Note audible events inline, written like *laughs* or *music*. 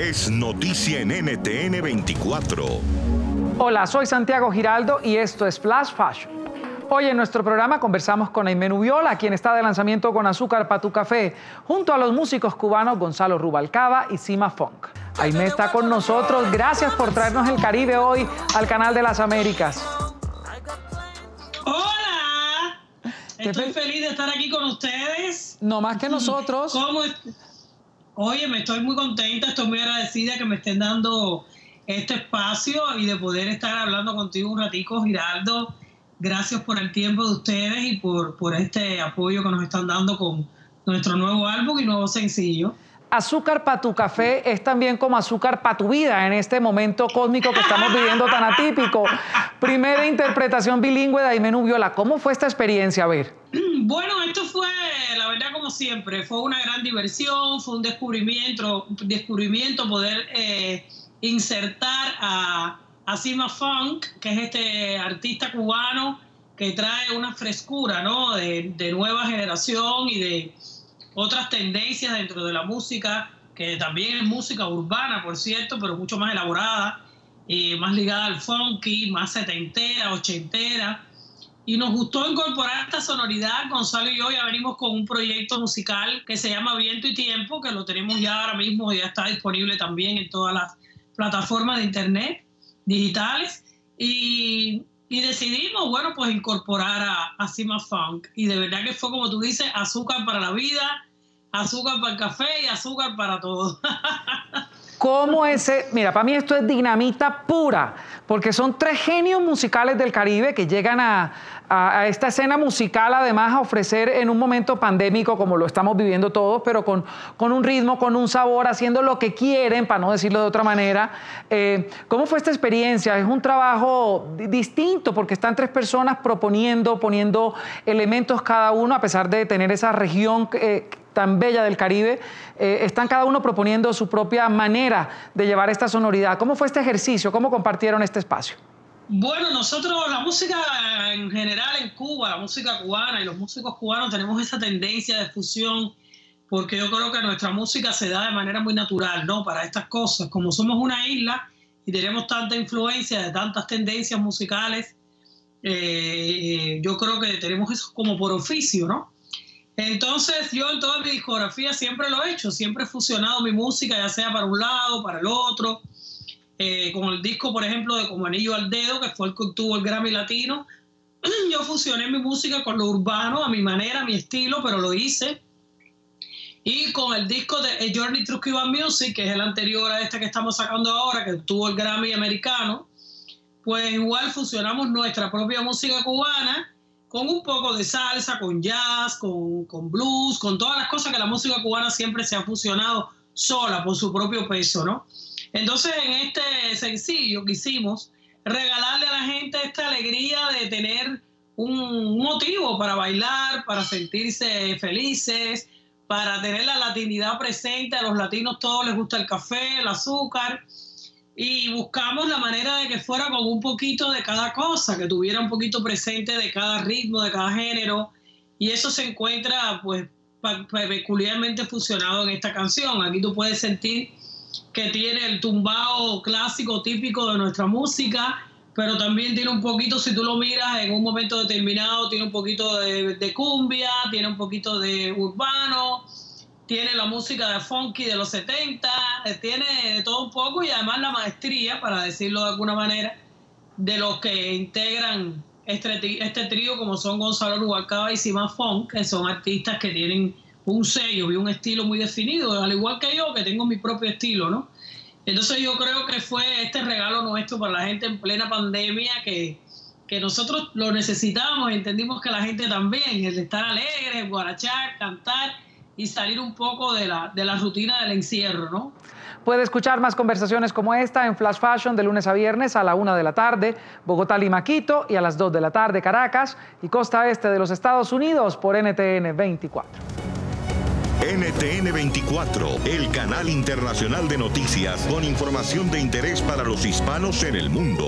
es noticia en NTN 24. Hola, soy Santiago Giraldo y esto es Flash Fashion. Hoy en nuestro programa conversamos con Aimé Nubiola, quien está de lanzamiento con Azúcar para tu café, junto a los músicos cubanos Gonzalo Rubalcaba y Sima Funk. Aimé está con nosotros. Gracias por traernos el Caribe hoy al canal de las Américas. Hola, estoy feliz de estar aquí con ustedes. No más que nosotros. ¿Cómo? Oye, me estoy muy contenta, estoy muy agradecida que me estén dando este espacio y de poder estar hablando contigo un ratico, Giraldo. Gracias por el tiempo de ustedes y por, por este apoyo que nos están dando con nuestro nuevo álbum y nuevo sencillo. Azúcar para tu café es también como azúcar para tu vida en este momento cósmico que estamos viviendo tan atípico. Primera interpretación bilingüe de Aime Nubiola. ¿Cómo fue esta experiencia? A ver. Bueno, esto fue, la verdad, como siempre, fue una gran diversión, fue un descubrimiento, descubrimiento poder eh, insertar a, Sima Funk, que es este artista cubano que trae una frescura, ¿no? De, nueva generación y de otras tendencias dentro de la música, que también es música urbana, por cierto, pero mucho más elaborada, y más ligada al funky, más setentera, ochentera. Y nos gustó incorporar esta sonoridad. Gonzalo y yo ya venimos con un proyecto musical que se llama Viento y Tiempo, que lo tenemos ya ahora mismo, ya está disponible también en todas las plataformas de internet digitales. Y, y decidimos, bueno, pues incorporar a, a Funk. Y de verdad que fue como tú dices, azúcar para la vida, azúcar para el café y azúcar para todo. *laughs* ¿Cómo ese? Mira, para mí esto es dinamita pura, porque son tres genios musicales del Caribe que llegan a, a, esta escena musical, además, a ofrecer en un momento pandémico como lo estamos viviendo todos, pero con, con un ritmo, con un sabor, haciendo lo que quieren, para no decirlo de otra manera. Eh, ¿Cómo fue esta experiencia? Es un trabajo distinto, porque están tres personas proponiendo, poniendo elementos cada uno, a pesar de tener esa región. Eh, tan bella del Caribe, eh, están cada uno proponiendo su propia manera de llevar esta sonoridad. ¿Cómo fue este ejercicio? ¿Cómo compartieron este espacio? Bueno, nosotros, la música en general en Cuba, la música cubana y los músicos cubanos tenemos esa tendencia de fusión porque yo creo que nuestra música se da de manera muy natural, ¿no? Para estas cosas. Como somos una isla y tenemos tanta influencia de tantas tendencias musicales, eh, yo creo que tenemos eso como por oficio, ¿no? Entonces yo en toda mi discografía siempre lo he hecho, siempre he fusionado mi música, ya sea para un lado, para el otro. Eh, con el disco, por ejemplo, de Como Anillo al Dedo, que fue el que obtuvo el Grammy Latino, *clears throat* yo fusioné mi música con lo urbano, a mi manera, a mi estilo, pero lo hice. Y con el disco de A Journey Through Cuban Music, que es el anterior a este que estamos sacando ahora, que obtuvo el Grammy americano, pues igual fusionamos nuestra propia música cubana con un poco de salsa, con jazz, con, con, blues, con todas las cosas que la música cubana siempre se ha fusionado sola por su propio peso, ¿no? Entonces en este sencillo quisimos regalarle a la gente esta alegría de tener un motivo para bailar, para sentirse felices, para tener la latinidad presente. A los latinos todos les gusta el café, el azúcar y buscamos la manera de que fuera con un poquito de cada cosa, que tuviera un poquito presente de cada ritmo, de cada género, y eso se encuentra pues peculiarmente fusionado en esta canción. Aquí tú puedes sentir que tiene el tumbao clásico típico de nuestra música, pero también tiene un poquito, si tú lo miras en un momento determinado, tiene un poquito de, de cumbia, tiene un poquito de urbano, tiene la música de funky de los 70, eh, tiene todo un poco y además la maestría, para decirlo de alguna manera, de los que integran este, este trío como son Gonzalo Rubalcaba y Sima Funk, que son artistas que tienen un sello y un estilo muy definido, al igual que yo, que tengo mi propio estilo, ¿no? Entonces yo creo que fue este regalo nuestro para la gente en plena pandemia que, que nosotros lo necesitábamos, entendimos que la gente también, el estar alegre, guarachar, cantar y salir un poco de la, de la rutina del encierro, ¿no? Puede escuchar más conversaciones como esta en Flash Fashion de lunes a viernes a la una de la tarde, Bogotá, Lima, Quito y a las 2 de la tarde, Caracas y costa este de los Estados Unidos por NTN 24. NTN 24, el canal internacional de noticias con información de interés para los hispanos en el mundo.